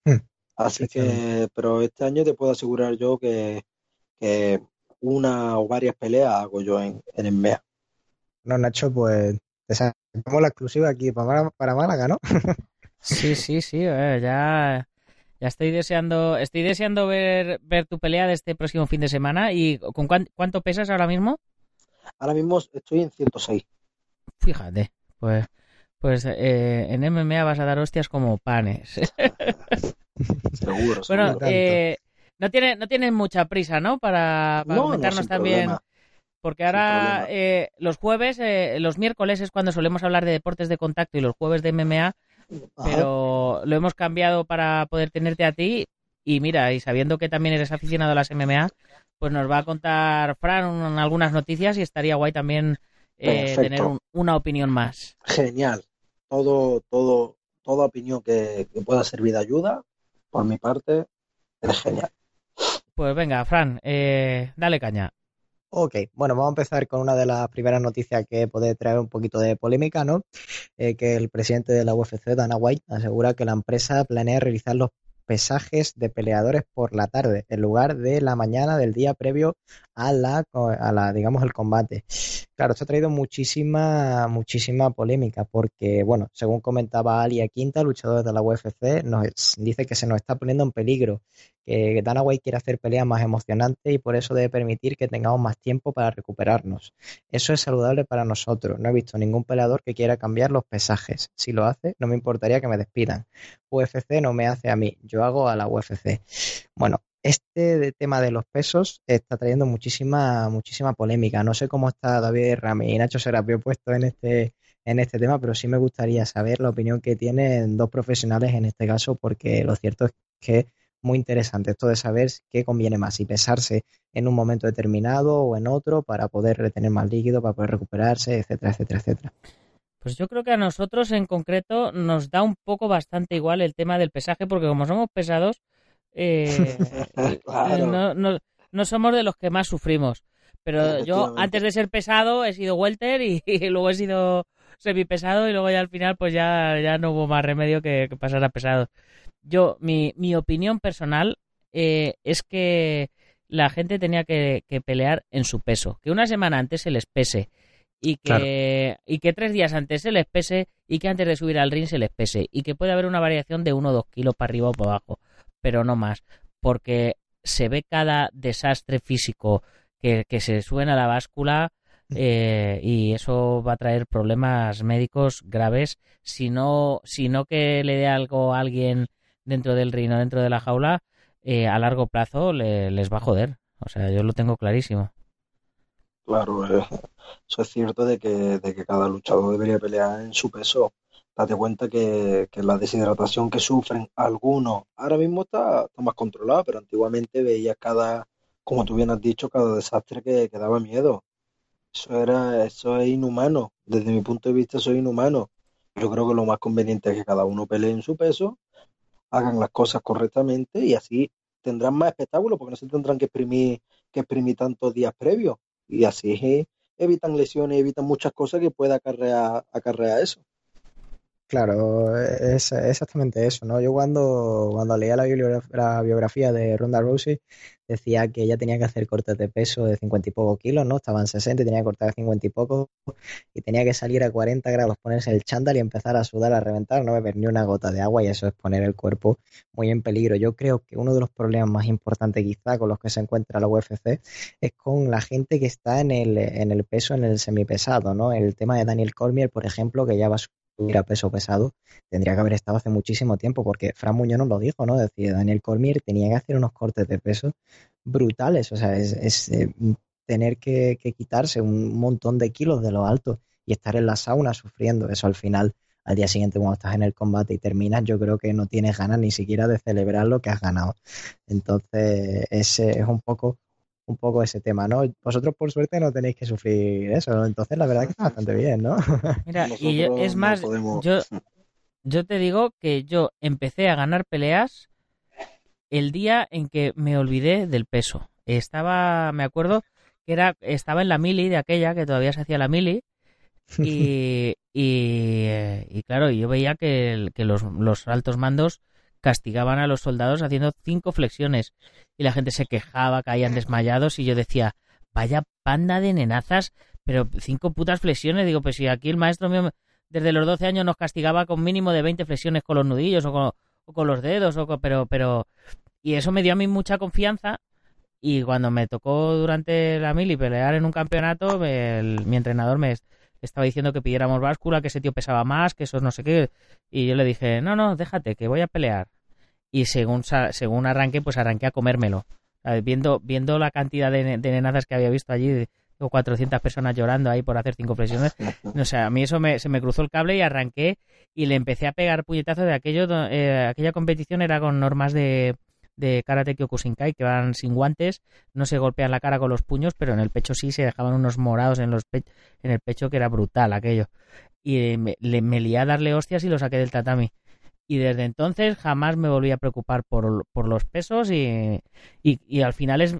Hmm. Así que, pero este año te puedo asegurar yo que, que una o varias peleas hago yo en, en MEA. No, Nacho, pues te sacamos la exclusiva aquí para, para Málaga, ¿no? sí, sí, sí, eh, ya, ya estoy deseando, estoy deseando ver, ver tu pelea de este próximo fin de semana. ¿Y con cuánto pesas ahora mismo? Ahora mismo estoy en 106. Fíjate, pues, pues eh, en MMA vas a dar hostias como panes. seguro, Bueno, eh, no tiene, no tienen mucha prisa, ¿no? Para, para comentarnos también. Porque ahora eh, los jueves, los miércoles es cuando solemos hablar de deportes de contacto y los jueves de MMA, pero lo hemos cambiado para poder tenerte a ti. Y mira, y sabiendo que también eres aficionado a las MMA, pues nos va a contar Fran algunas noticias y estaría guay también eh, tener una opinión más. Genial. Todo, todo, toda opinión que, pueda servir de ayuda, por mi parte, es genial. Pues venga, Fran, eh, dale caña. Ok, bueno, vamos a empezar con una de las primeras noticias que puede traer un poquito de polémica, ¿no? Eh, que el presidente de la UFC, Dana White, asegura que la empresa planea realizar los pesajes de peleadores por la tarde en lugar de la mañana del día previo a la, a la digamos, el combate. Claro, esto ha traído muchísima, muchísima polémica porque, bueno, según comentaba Alia Quinta, luchador de la UFC, nos dice que se nos está poniendo en peligro, que Dana White quiere hacer peleas más emocionantes y por eso debe permitir que tengamos más tiempo para recuperarnos. Eso es saludable para nosotros. No he visto ningún peleador que quiera cambiar los pesajes. Si lo hace, no me importaría que me despidan. UFC no me hace a mí, yo hago a la UFC. Bueno, este tema de los pesos está trayendo muchísima, muchísima polémica. No sé cómo está David Rami y Nacho Serapio puesto en este, en este tema, pero sí me gustaría saber la opinión que tienen dos profesionales en este caso, porque lo cierto es que es muy interesante esto de saber qué conviene más, si pesarse en un momento determinado o en otro para poder retener más líquido, para poder recuperarse, etcétera, etcétera, etcétera. Pues yo creo que a nosotros en concreto nos da un poco bastante igual el tema del pesaje, porque como somos pesados, eh, no, no, no, somos de los que más sufrimos. Pero yo, antes de ser pesado, he sido welter y, luego he sido semipesado y luego ya al final pues ya, ya no hubo más remedio que, pasar a pesado. Yo, mi, mi opinión personal eh, es que la gente tenía que, pelear en su peso. Que una semana antes se les pese y que, y que tres días antes se les pese y que antes de subir al ring se les pese y que puede haber una variación de uno o dos kilos para arriba o para abajo pero no más, porque se ve cada desastre físico que, se suena a la báscula eh, y eso va a traer problemas médicos graves, si no, que le dé algo a alguien dentro del reino, dentro de la jaula, eh, a largo plazo les va a joder. O sea, yo lo tengo clarísimo. Claro, eh, eso es cierto de que, de que cada luchador debería pelear en su peso date cuenta que, la deshidratación que sufren algunos ahora mismo está, más controlada, pero antiguamente veía cada, como tú bien has dicho, cada desastre que, daba miedo. Eso era, eso es inhumano. Desde mi punto de vista, eso es inhumano. Yo creo que lo más conveniente es que cada uno pelee en su peso, hagan las cosas correctamente y así tendrán más espectáculo porque no se tendrán que exprimir, que exprimir tantos días previos. Y así evitan lesiones, evitan muchas cosas que pueda acarrear, acarrear eso. Claro, es, exactamente eso, ¿no? Yo cuando, cuando leía la, biografía, de Ronda Rousey decía que ella tenía que hacer cortes de peso de 50 y poco kilos, ¿no? Estaban 60 y tenía que cortar 50 y poco y tenía que salir a 40 grados, ponerse el chándal y empezar a sudar, a reventar, no beber ni una gota de agua y eso es poner el cuerpo muy en peligro. Yo creo que uno de los problemas más importantes quizá con los que se encuentra la UFC es con la gente que está en el, en el peso, en el semipesado, ¿no? El tema de Daniel Cormier, por ejemplo, que ya va tuviera peso pesado, tendría que haber estado hace muchísimo tiempo, porque Fran Muñoz nos lo dijo, ¿no? Decía, Daniel Cormier tenía que hacer unos cortes de peso brutales, o sea, es, eh, tener que, quitarse un montón de kilos de lo alto y estar en la sauna sufriendo eso al final. Al día siguiente, cuando estás en el combate y terminas, yo creo que no tienes ganas ni siquiera de celebrar lo que has ganado. Entonces, ese es un poco un poco ese tema, ¿no? Vosotros por suerte no tenéis que sufrir eso, entonces la verdad que está bastante bien, ¿no? Mira, y es más, yo, yo te digo que yo empecé a ganar peleas el día en que me olvidé del peso. Estaba, me acuerdo que era, estaba en la mili de aquella, que todavía se hacía la mili, Y, y, claro, yo veía que, que los, los altos mandos castigaban a los soldados haciendo cinco flexiones. Y la gente se quejaba, caían desmayados y yo decía, vaya panda de nenazas, pero cinco putas flexiones, digo, pues si aquí el maestro mío desde los 12 años nos castigaba con mínimo de 20 flexiones con los nudillos o con, con los dedos, o pero, pero, y eso me dio a mí mucha confianza y cuando me tocó durante la mili pelear en un campeonato, mi entrenador me estaba diciendo que pidiéramos báscula, que ese tío pesaba más, que eso no sé qué. Y yo le dije, no, no, déjate, que voy a pelear. Y según, según arranqué, pues arranqué a comérmelo. Viendo, viendo la cantidad de, de que había visto allí, o 400 personas llorando ahí por hacer cinco flexiones. O sea, a mí eso me, se me cruzó el cable y arranqué y le empecé a pegar puñetazos de aquello. Eh, aquella competición era con normas de, de Karate Kyokushinkai que van sin guantes, no se golpean la cara con los puños, pero en el pecho sí se dejaban unos morados en, los en el pecho que era brutal aquello. Y me, le, me lié a darle hostias y lo saqué del tatami. Y desde entonces jamás me volví a preocupar por, por los pesos y, y, y, al final es,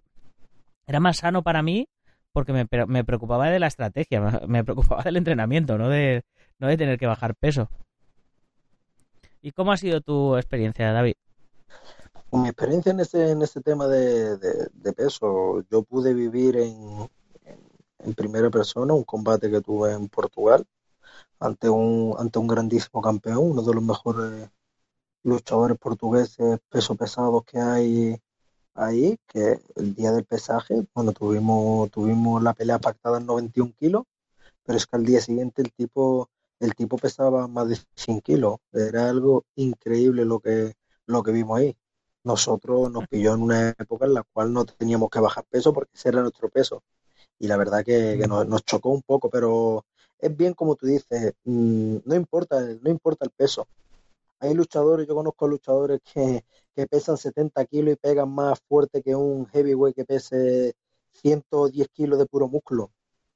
era más sano para mí porque me, me preocupaba de la estrategia, me preocupaba del entrenamiento, no de, no de tener que bajar peso. ¿Y cómo ha sido tu experiencia, David? Mi experiencia en este, en este tema de, peso, yo pude vivir en, en, primera persona un combate que tuve en Portugal ante un, ante un grandísimo campeón, uno de los mejores luchadores portugueses peso pesados que hay ahí, que el día del pesaje, bueno, tuvimos, tuvimos la pelea pactada en 91 kilos, pero es que al día siguiente el tipo, el tipo pesaba más de 100 kilos. Era algo increíble lo que, lo que vimos ahí nosotros nos pilló en una época en la cual no teníamos que bajar peso porque ese era nuestro peso. Y la verdad que, nos, chocó un poco, pero es bien como tú dices, mm, no importa, no importa el peso. Hay luchadores, yo conozco luchadores que, que pesan 70 kilos y pegan más fuerte que un heavyweight que pese 110 kilos de puro músculo.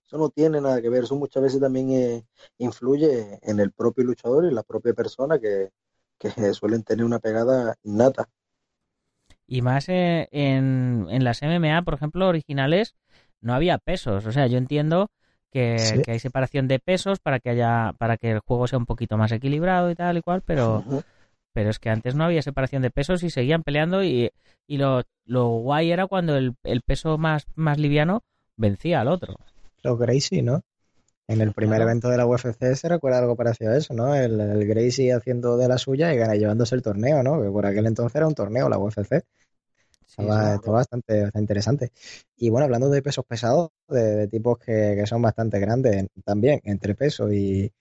Eso no tiene nada que ver, eso muchas veces también eh, influye en el propio luchador y la propia persona que, que suelen tener una pegada innata. Y más eh, en, en las MMA, por ejemplo, originales, no había pesos. O sea, yo entiendo que, hay separación de pesos para que haya para que el juego sea un poquito más equilibrado y tal y cual, pero pero es que antes no había separación de pesos y seguían peleando y, y lo, lo guay era cuando el, el, peso más, más liviano vencía al otro. Los Gracie, ¿no? En el primer evento de la UFC se recuerda algo parecido a eso, ¿no? El, el Gracie haciendo de la suya y llevándose el torneo, ¿no? Que por aquel entonces era un torneo la UFC. Estaba, bastante, bastante interesante. Y bueno, hablando de pesos pesados, de, tipos que, son bastante grandes también, entre peso y,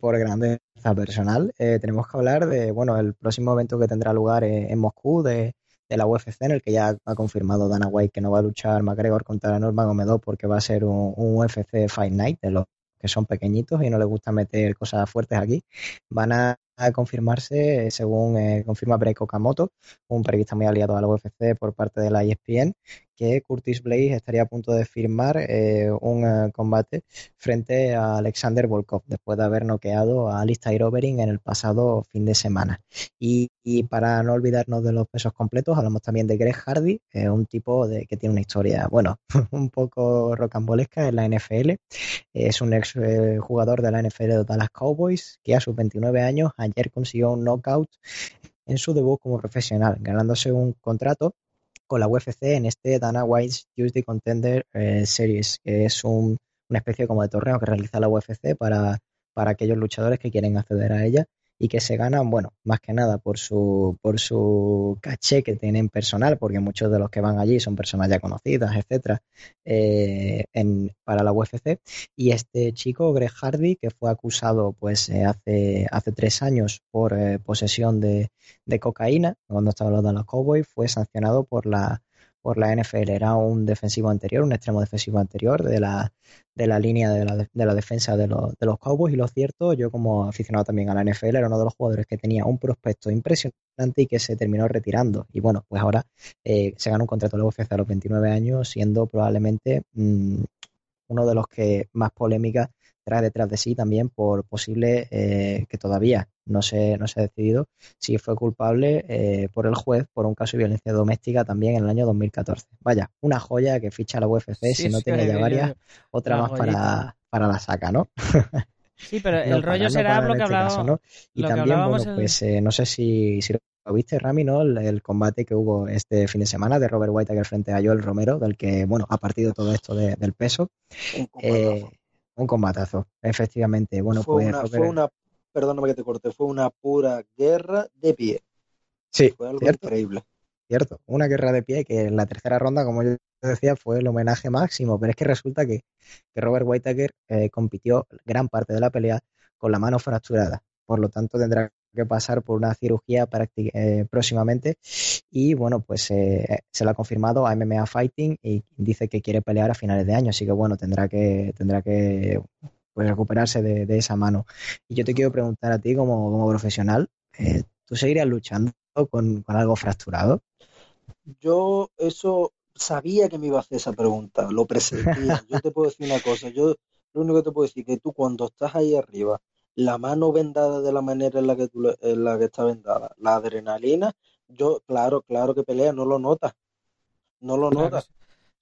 por grandeza personal, eh, tenemos que hablar de, bueno, el próximo evento que tendrá lugar en, Moscú de, la UFC, en el que ya ha confirmado Dana White que no va a luchar McGregor contra Norman Gomedov porque va a ser un, un UFC Fight Night de los que son pequeñitos y no les gusta meter cosas fuertes aquí. Van a a confirmarse, según eh, confirma Break Okamoto, un periodista muy aliado a la UFC por parte de la ESPN, que Curtis Blaze estaría a punto de firmar eh, un eh, combate frente a Alexander Volkov, después de haber noqueado a Alistair Overing en el pasado fin de semana. Y, para no olvidarnos de los pesos completos, hablamos también de Greg Hardy, un tipo de, que tiene una historia, bueno, un poco rocambolesca en la NFL. Es un ex jugador de la NFL de Dallas Cowboys, que a sus 29 años ayer consiguió un knockout en su debut como profesional, ganándose un contrato con la UFC en este Dana White's Tuesday Contender eh, Series, que es una especie como de torneo que realiza la UFC para, para aquellos luchadores que quieren acceder a ella y que se ganan, bueno, más que nada por su, por su caché que tienen personal, porque muchos de los que van allí son personas ya conocidas, etcétera, eh, para la UFC. Y este chico, Greg Hardy, que fue acusado pues eh, hace, hace tres años por eh, posesión de, de, cocaína, cuando estaba hablando de los Cowboys, fue sancionado por la por la NFL. Era un defensivo anterior, un extremo defensivo anterior de la, de la línea de la, de la defensa de los, de los Cowboys. Y lo cierto, yo como aficionado también a la NFL, era uno de los jugadores que tenía un prospecto impresionante y que se terminó retirando. Y bueno, pues ahora eh, se gana un contrato de la UFC a los 29 años, siendo probablemente mm, uno de los que más polémica trae detrás de sí también por posible eh, que todavía no se, no se ha decidido si fue culpable eh, por el juez por un caso de violencia doméstica también en el año 2014. Vaya, una joya que ficha la UFC si no tenía ya varias, otra más para, para la saca, ¿no? Sí, pero el rollo será lo que, hablábamos. ¿no? Y también, bueno, pues eh, no sé si, si lo viste, Rami, ¿no? El, combate que hubo este fin de semana de Robert Whittaker frente a Joel Romero, del que, bueno, ha partido todo esto del peso. Un. Eh, un combatazo, efectivamente. Bueno, fue pues, una, fue una, perdóname que te corte, fue una pura guerra de pie. Sí, fue algo increíble. Cierto, una guerra de pie que en la tercera ronda, como yo decía, fue el homenaje máximo, pero es que resulta que, que Robert Whittaker eh, compitió gran parte de la pelea con la mano fracturada. Por lo tanto, tendrá que pasar por una cirugía eh, próximamente y bueno, pues eh, se lo ha confirmado a MMA Fighting y dice que quiere pelear a finales de año, así que bueno, tendrá que tendrá que pues, recuperarse de, esa mano. Y yo te quiero preguntar a ti como, como profesional, eh, ¿tú seguirías luchando con, algo fracturado? Yo eso sabía que me iba a hacer esa pregunta, lo presentía. Yo te puedo decir una cosa, yo lo único que te puedo decir es que tú cuando estás ahí arriba la mano vendada de la manera en la que, tú, en la que está vendada, la adrenalina, yo, claro, claro que pelea, no lo notas. No lo notas.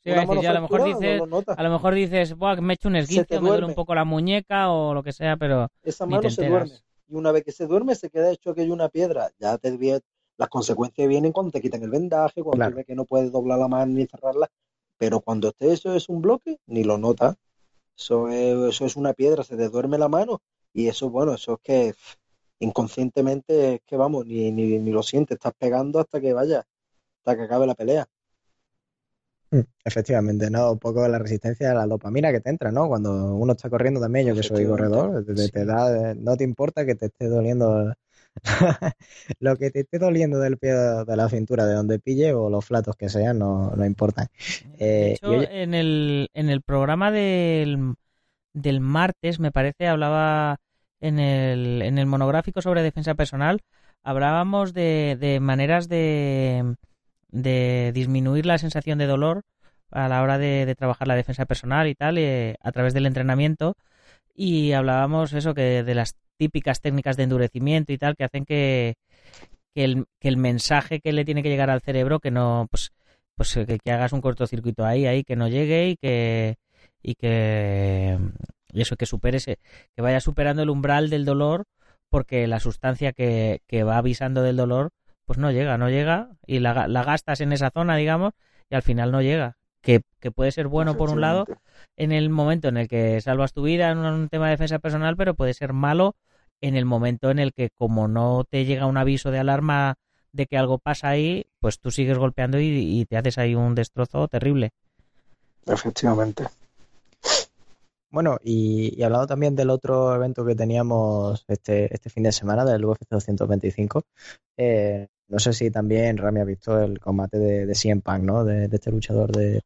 Sí, a, lo mejor dices, a lo mejor dices, me he hecho un esguince, me duele un poco la muñeca o lo que sea, pero esa mano se duerme. Y una vez que se duerme, se queda hecho que hay una piedra. Ya te las consecuencias vienen cuando te quitan el vendaje, cuando ves que no puedes doblar la mano ni cerrarla. Pero cuando esté eso es un bloque, ni lo notas. Eso es, eso es una piedra, se te duerme la mano y eso, bueno, eso es que inconscientemente es que vamos, ni, ni, ni lo sientes, estás pegando hasta que vaya, hasta que acabe la pelea. Mm, efectivamente, ¿no? Un poco la resistencia a la dopamina que te entra, ¿no? Cuando uno está corriendo también, yo que soy corredor, te, da, no te importa que te esté doliendo lo que te esté doliendo del pie de la cintura, de donde pille o los flatos que sean, no, no importan. de eh, hecho, en, el, en el programa del del martes, me parece, hablaba en el, en el monográfico sobre defensa personal, hablábamos de, de maneras de, de disminuir la sensación de dolor a la hora de, trabajar la defensa personal y tal, eh, a través del entrenamiento. Y hablábamos eso, que de las típicas técnicas de endurecimiento y tal, que hacen que, que, el, que el mensaje que le tiene que llegar al cerebro, que no, pues, pues que, que hagas un cortocircuito ahí, ahí, que no llegue y que, y que y eso que supere ese, que vaya superando el umbral del dolor porque la sustancia que, que va avisando del dolor pues no llega, no llega y la, la, gastas en esa zona, digamos, y al final no llega. Que, que puede ser bueno por un lado en el momento en el que salvas tu vida en un tema de defensa personal, pero puede ser malo en el momento en el que como no te llega un aviso de alarma de que algo pasa ahí, pues tú sigues golpeando y, y te haces ahí un destrozo terrible. Efectivamente. Bueno, y, y, hablando también del otro evento que teníamos este, este fin de semana, del UFC 225, eh, no sé si también Rami ha visto el combate de, de CM Punk, ¿no? De, este luchador de,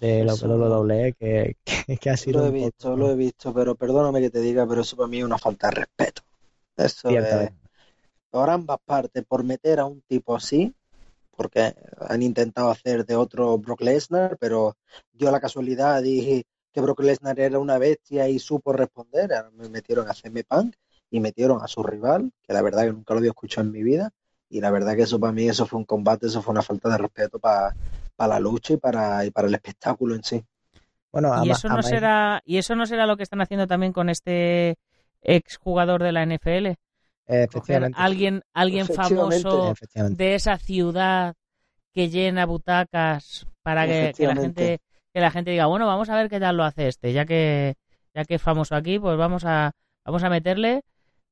de la WWE que, que, ha sido... Lo he visto, lo he visto, pero perdóname que te diga, pero eso para mí es una falta de respeto. Eso es... Por ambas partes, por meter a un tipo así, porque han intentado hacer de otro Brock Lesnar, pero dio la casualidad, dije que Brock Lesnar era una bestia y supo responder. me metieron a CM Punk y metieron a su rival, que la verdad que nunca lo había escuchado en mi vida. Y la verdad que eso para mí, eso fue un combate, eso fue una falta de respeto para la lucha y para, y para el espectáculo en sí. Bueno, y eso no será y eso no será lo que están haciendo también con este ex jugador de la NFL. Efectivamente. Alguien, alguien famoso de esa ciudad que llena butacas para que, la gente que la gente diga, bueno, vamos a ver qué tal lo hace este, ya que ya que es famoso aquí, pues vamos a vamos a meterle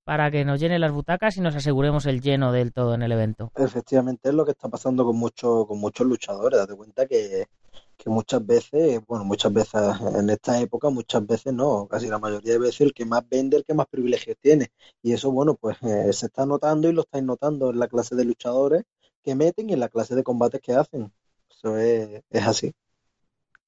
para que nos llene las butacas y nos aseguremos el lleno del todo en el evento. Efectivamente, es lo que está pasando con muchos con muchos luchadores. Date cuenta que, que muchas veces, bueno, muchas veces en esta época, muchas veces no, casi la mayoría de veces el que más vende, el que más privilegios tiene. Y eso, bueno, pues eh, se está notando y lo estáis notando en la clase de luchadores que meten y en la clase de combates que hacen. Eso es, es así.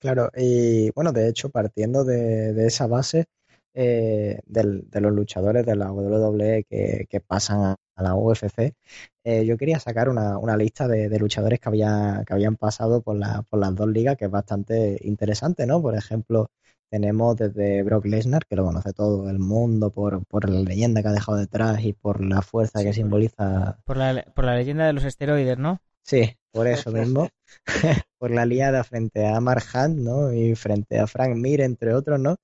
Claro, y bueno, de hecho, partiendo de, esa base eh, de los luchadores de la WWE que, pasan a, la UFC, eh, yo quería sacar una, lista de, luchadores que, había, que habían pasado por, la, por las dos ligas, que es bastante interesante, ¿no? Por ejemplo, tenemos desde Brock Lesnar, que lo conoce todo el mundo por, por la leyenda que ha dejado detrás y por la fuerza que simboliza. Por la, por la leyenda de los esteroides, ¿no? Sí, por eso mismo. por la liada frente a Mark Hunt, ¿no? Y frente a Frank Mir, entre otros, ¿no?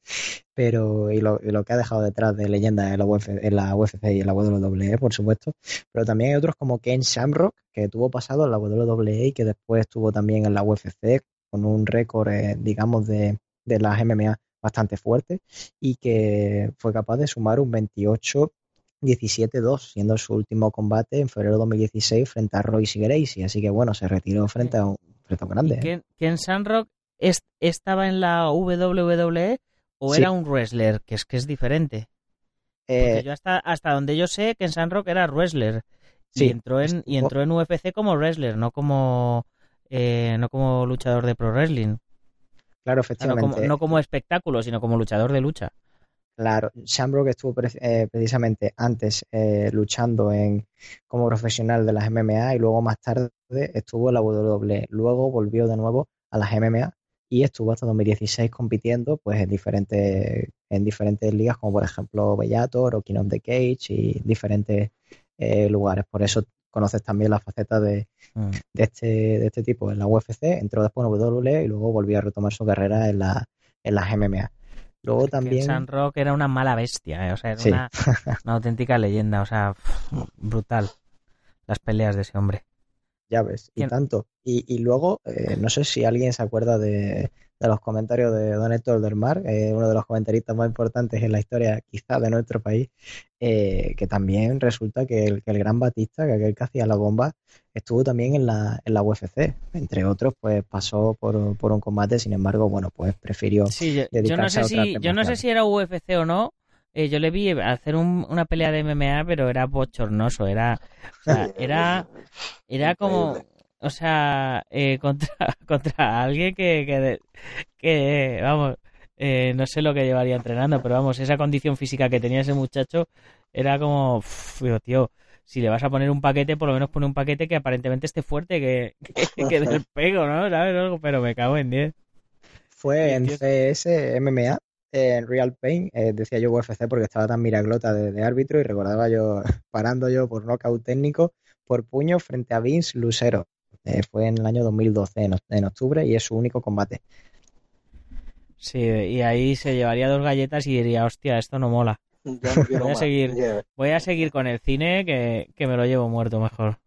Pero, y lo, que ha dejado detrás de leyenda en la, UFC, en la UFC y en la WWE, por supuesto. Pero también hay otros como Ken Shamrock, que tuvo pasado en la WWE y que después estuvo también en la UFC con un récord, eh, digamos, de, de las MMA bastante fuerte y que fue capaz de sumar un 28 17-2, siendo su último combate en febrero de 2016 frente a Royce Gracie. Así que bueno, se retiró frente a un reto grande. ¿eh? ¿Quién, Ken Sandrock estaba en la WWE o era un wrestler? Que es que es diferente. Eh, yo hasta, hasta donde yo sé, Ken Sandrock era wrestler. Sí, y entró en, y entró en UFC como wrestler, no como, eh, no como luchador de pro wrestling. Claro, efectivamente. no como espectáculo, sino como luchador de lucha. Claro, Shamrock estuvo eh, precisamente antes eh, luchando en, como profesional de las MMA y luego más tarde estuvo en la WWE. Luego volvió de nuevo a las MMA y estuvo hasta 2016 compitiendo pues en diferentes en diferentes ligas como por ejemplo Bellator o King of the Cage y diferentes eh, lugares. Por eso conoces también la faceta de, mm. de, este, de este tipo en la UFC. Entró después en WWE y luego volvió a retomar su carrera en, la, en las MMA. Luego también. San Rock era una mala bestia, eh, o sea, era una, auténtica leyenda, o sea, brutal las peleas de ese hombre. Ya ves, y tanto. Y, y luego, eh, no sé si alguien se acuerda de, de los comentarios de Don Héctor del Mar, eh, uno de los comentaristas más importantes en la historia quizá de nuestro país, eh, que también resulta que el, gran Batista, que aquel que hacía la bomba, estuvo también en la, en la UFC. Entre otros, pues pasó por, un combate, sin embargo, bueno, pues prefirió sí, yo, no sé si, Yo no sé si era UFC o no, eh, yo le vi hacer una pelea de MMA, pero era bochornoso, era, era, era como, o sea, eh, contra, contra alguien que, que, vamos, eh, no sé lo que llevaría entrenando, pero vamos, esa condición física que tenía ese muchacho era como, digo, tío, si le vas a poner un paquete, por lo menos pone un paquete que aparentemente esté fuerte, que, que, del pego, ¿no? ¿Sabes? Pero me cago en 10. Fue en CS, MMA, en Real Pain, eh, decía yo UFC porque estaba tan miraglota de, de, árbitro y recordaba yo parando yo por knockout técnico por puño frente a Vince Lucero. Eh, fue en el año 2012, en, octubre, y es su único combate. Sí, y ahí se llevaría dos galletas y diría, hostia, esto no mola. voy, a seguir, voy a seguir con el cine que, me lo llevo muerto mejor.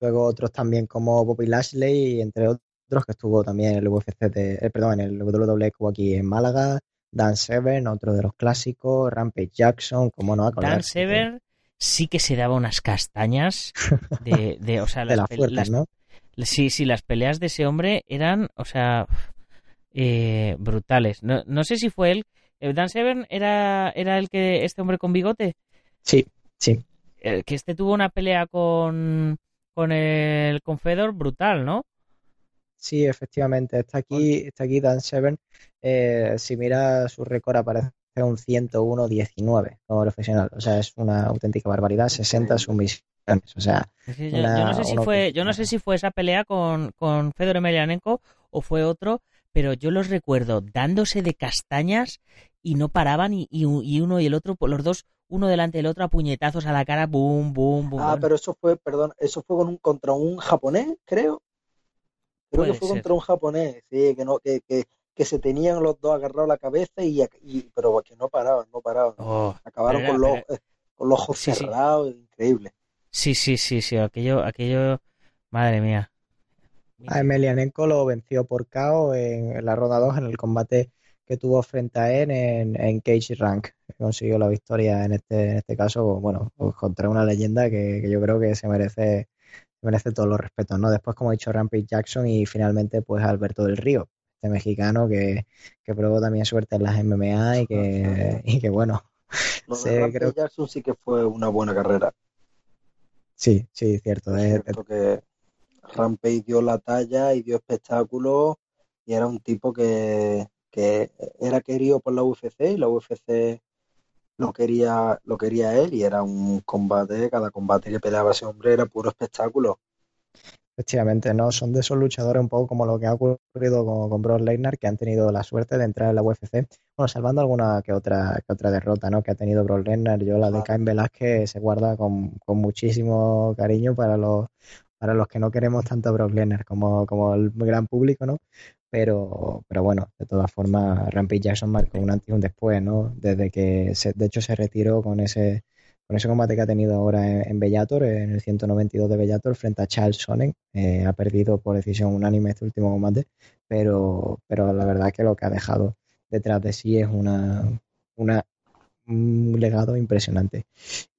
Luego otros también como Bobby Lashley, entre otros que estuvo también en el UFC, de, eh, perdón, en el WWE aquí en Málaga, Dan Severn, otro de los clásicos, Rampage Jackson, como no Dan Severn sí que se daba unas castañas de, de o sea, las, de ¿no? Sí, sí, las peleas de ese hombre eran, o sea, eh, brutales. No, no sé si fue él. Eh, Dan Severn era, era el que, este hombre con bigote. Sí, sí. El que este tuvo una pelea con, con el Confedor brutal, ¿no? Sí, efectivamente. Está aquí, está aquí Dan Severn. Eh, si mira su récord aparece un 101-19 como profesional. O sea, es una auténtica barbaridad. 60 sumisiones. O sea, yo, no sé si fue, yo no sé si fue esa pelea con, con Fedor Emelianenko o fue otro, pero yo los recuerdo dándose de castañas y no paraban y, y, uno y el otro, los dos, uno delante del otro, a puñetazos a la cara, boom, boom, boom. Ah, pero eso fue, perdón, eso fue con un, contra un japonés, creo. Creo que fue contra un japonés, sí, que no, que, que, que se tenían los dos agarrados la cabeza y, pero que no paraban, no paraban. Oh, Acabaron con, los, eh, con los ojos cerrados, increíble. Sí, sí, sí, sí, aquello, aquello, madre mía. A Emelianenko lo venció por KO en la ronda 2 en el combate que tuvo frente a él en, en Cage Rank. Consiguió la victoria en este, en este caso, bueno, pues contra una leyenda que, que yo creo que se merece merece todos los respetos, ¿no? Después, como he dicho, Rampage Jackson y finalmente, pues Alberto del Río, este mexicano que, que probó también suerte en las MMA y que, y que bueno. creo... Jackson sí que fue una buena carrera. Sí, sí, cierto. Es cierto que Rampage dio la talla y dio espectáculo y era un tipo que, que era querido por la UFC y la UFC lo quería, lo quería él y era un combate, cada combate que peleaba ese hombre era puro espectáculo. Efectivamente, no, son de esos luchadores un poco como lo que ha ocurrido con, con Brock Lesnar, que han tenido la suerte de entrar en la UFC, bueno, salvando alguna que otra que otra derrota, ¿no? Que ha tenido Brock Lesnar, yo la de Cain Velázquez se guarda con, con muchísimo cariño para los para los que no queremos tanto Brock Lesnar como, como el gran público, ¿no? Pero, pero bueno, de todas formas, Rampage Jackson marcó un antes y un después, ¿no? Desde que, se, de hecho, se retiró con ese con ese combate que ha tenido ahora en, Bellator, en el 192 de Bellator, frente a Charles Sonnen. Eh, ha perdido por decisión unánime este último combate, pero, pero la verdad es que lo que ha dejado detrás de sí es una, una, un legado impresionante.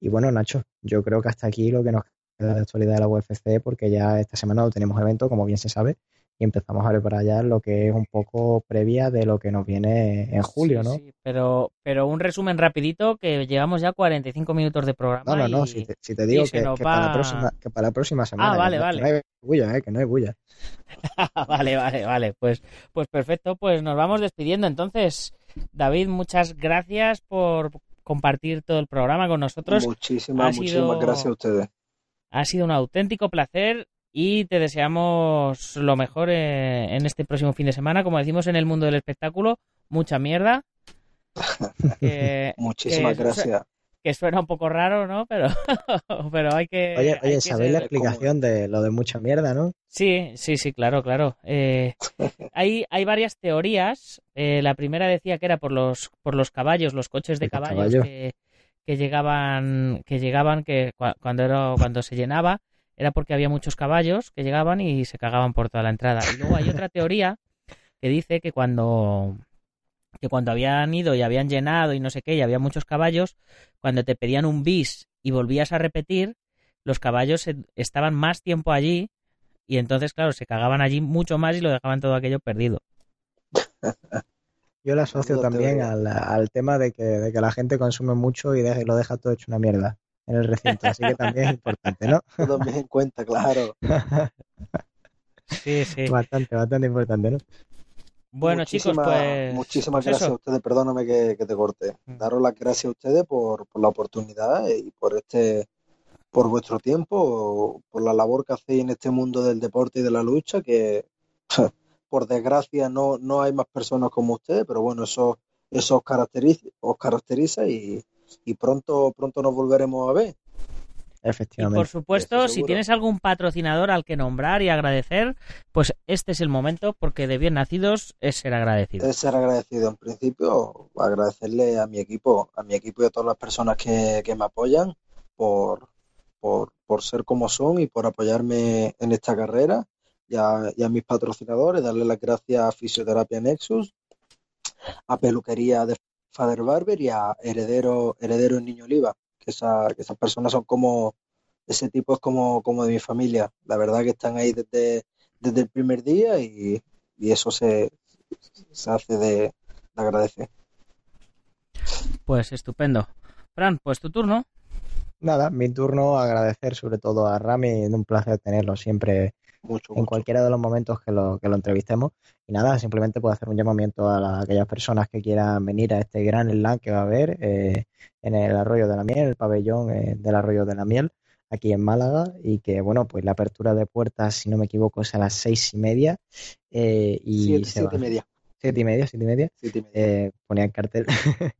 Y bueno, Nacho, yo creo que hasta aquí lo que nos queda de actualidad de la UFC, porque ya esta semana no tenemos evento, como bien se sabe, y empezamos a preparar lo que es un poco previa de lo que nos viene en julio, ¿no? Sí, pero, pero un resumen rapidito que llevamos ya 45 minutos de programa. No, no, no, si, te, digo que, para la próxima, que para la próxima semana. Ah, vale, vale. Que no hay bulla, ¿eh? Que no hay bulla. vale, vale, vale. Pues, pues perfecto, pues nos vamos despidiendo entonces. David, muchas gracias por compartir todo el programa con nosotros. Muchísimas, muchísimas gracias a ustedes. Ha sido un auténtico placer y te deseamos lo mejor eh, en este próximo fin de semana. Como decimos en el mundo del espectáculo, mucha mierda. Muchísimas gracias. Que suena un poco raro, ¿no? Pero, pero hay que. Oye, oye ¿sabéis la explicación de lo de mucha mierda, no? Sí, sí, sí, claro, claro. Eh, hay, hay varias teorías. Eh, la primera decía que era por los, por los caballos, los coches de caballos que, que, llegaban, que llegaban, que cuando era, cuando se llenaba era porque había muchos caballos que llegaban y se cagaban por toda la entrada. Y luego hay otra teoría que dice que cuando que cuando habían ido y habían llenado y no sé qué, y había muchos caballos, cuando te pedían un bis y volvías a repetir, los caballos estaban más tiempo allí y entonces, claro, se cagaban allí mucho más y lo dejaban todo aquello perdido. Yo lo asocio también al, tema de que, de que, la gente consume mucho y lo deja todo hecho una mierda en el recinto, así que también es importante, ¿no? También en cuenta, claro. sí, sí. Bastante, bastante importante, ¿no? Bueno, chicos, pues. Muchísimas pues gracias a ustedes, perdóname que, te corte. Mm. Daros las gracias a ustedes por, por la oportunidad y por este por vuestro tiempo, por la labor que hacéis en este mundo del deporte y de la lucha, que por desgracia no, no hay más personas como ustedes, pero bueno, eso, eso os caracteriza, os caracteriza y, y pronto, pronto nos volveremos a ver. Efectivamente. Y por supuesto, si tienes algún patrocinador al que nombrar y agradecer, pues este es el momento porque de bien nacidos es ser agradecido. Es ser agradecido. En principio, agradecerle a mi equipo, a mi equipo y a todas las personas que, me apoyan por, por, por, ser como son y por apoyarme en esta carrera y a, y a mis patrocinadores, darle las gracias a Fisioterapia Nexus, a Peluquería de Father Barber y a Heredero, Heredero Niño Oliva, que, esa, que esas personas son como, ese tipo es como, como de mi familia. La verdad que están ahí desde, desde el primer día y, eso se, se hace de, agradecer. Pues estupendo. Fran, pues tu turno. Nada, mi turno agradecer sobre todo a Rami, un placer tenerlo siempre en cualquiera de los momentos que lo, que lo entrevistemos. Y nada, simplemente puedo hacer un llamamiento a, aquellas personas que quieran venir a este gran slam que va a haber eh, en el Arroyo de la Miel, el pabellón eh, del Arroyo de la Miel, aquí en Málaga. Y que, bueno, pues la apertura de puertas, si no me equivoco, es a las seis y media. Eh, y siete y media siete y media, siete y media, eh, ponía en cartel.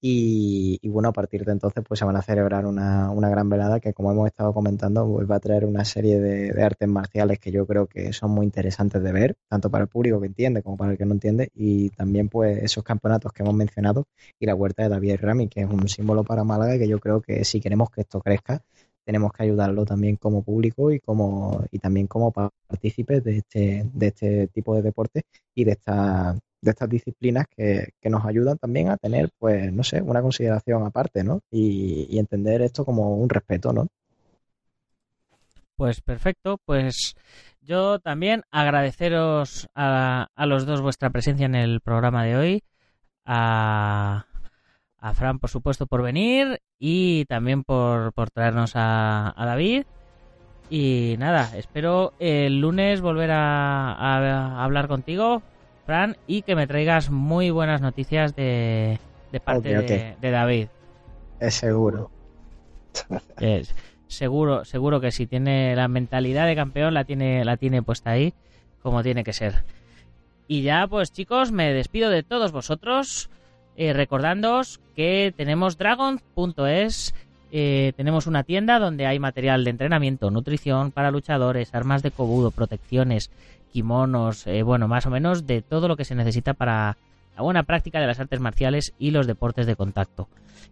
y, bueno, a partir de entonces pues se van a celebrar una, una gran velada que como hemos estado comentando pues va a traer una serie de, artes marciales que yo creo que son muy interesantes de ver, tanto para el público que entiende como para el que no entiende y también pues esos campeonatos que hemos mencionado y la huerta de David Rami que es un símbolo para Málaga y que yo creo que si queremos que esto crezca tenemos que ayudarlo también como público y como y también como partícipes de este, de este tipo de deporte y de esta de estas disciplinas que, nos ayudan también a tener, pues, no sé, una consideración aparte, ¿no? Y, entender esto como un respeto, ¿no? Pues perfecto, pues yo también agradeceros a, a los dos vuestra presencia en el programa de hoy, a, a Fran, por supuesto, por venir y también por, por traernos a, David. Y nada, espero el lunes volver a, hablar contigo, Fran, y que me traigas muy buenas noticias de, de parte De, David. Es seguro. Es, seguro, seguro que si tiene la mentalidad de campeón, la tiene, la tiene puesta ahí, como tiene que ser. Y ya, pues chicos, me despido de todos vosotros. Eh, recordándoos que tenemos dragon.es eh, tenemos una tienda donde hay material de entrenamiento, nutrición para luchadores, armas de cobudo, protecciones, kimonos, eh, bueno, más o menos de todo lo que se necesita para la buena práctica de las artes marciales y los deportes de contacto.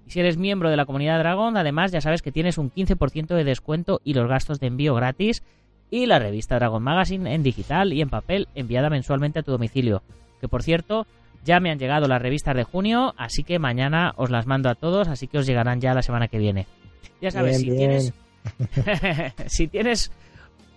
Y si eres miembro de la comunidad Dragon, además ya sabes que tienes un 15% de descuento y los gastos de envío gratis y la revista Dragon Magazine en digital y en papel enviada mensualmente a tu domicilio. Que por cierto, ya me han llegado las revistas de junio, así que mañana os las mando a todos, así que os llegarán ya la semana que viene. Ya sabes, si tienes si tienes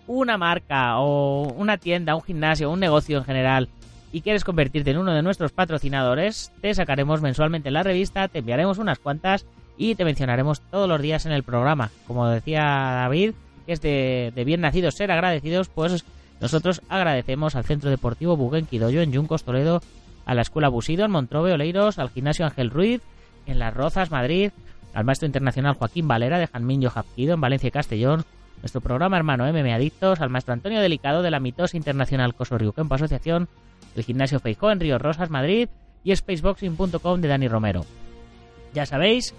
una marca o una tienda, un gimnasio, un negocio en general y quieres convertirte en uno de nuestros patrocinadores, te sacaremos mensualmente la revista, te enviaremos unas cuantas y te mencionaremos todos los días en el programa. Como decía David, que es de, bien nacidos ser agradecidos, pues nosotros agradecemos al Centro Deportivo Buguenquidoyo en Yuncos, Toledo, a la Escuela Busido en Montrove, Oleiros, al Gimnasio Ángel Ruiz en Las Rozas, Madrid, al maestro internacional Joaquín Valera de Janminho Japquido en Valencia y Castellón, nuestro programa hermano MM Adictos, al maestro Antonio Delicado de la Mitos Internacional Coso Campo Asociación, el Gimnasio Feijó en Río Rosas, Madrid y spaceboxing.com de Dani Romero. Ya sabéis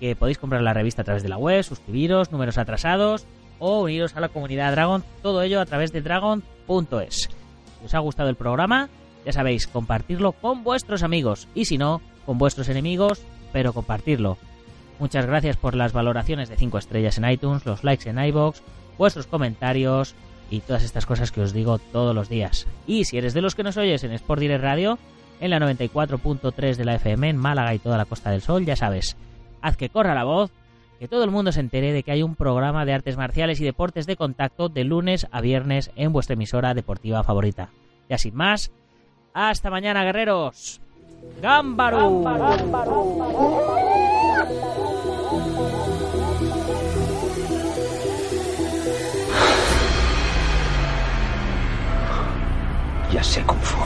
que podéis comprar la revista a través de la web, suscribiros, números atrasados o uniros a la comunidad Dragon, todo ello a través de dragon.es. Si os ha gustado el programa, ya sabéis, compartirlo con vuestros amigos y si no, con vuestros enemigos, pero compartirlo. Muchas gracias por las valoraciones de 5 estrellas en iTunes, los likes en iBox, vuestros comentarios y todas estas cosas que os digo todos los días. Y si eres de los que nos oyes en Sport Direct Radio, en la 94.3 de la FM en Málaga y toda la Costa del Sol, ya sabes, haz que corra la voz, que todo el mundo se entere de que hay un programa de artes marciales y deportes de contacto de lunes a viernes en vuestra emisora deportiva favorita. Y sin más, hasta mañana, guerreros. ¡Gámbaro! Ya sé Kung Fu.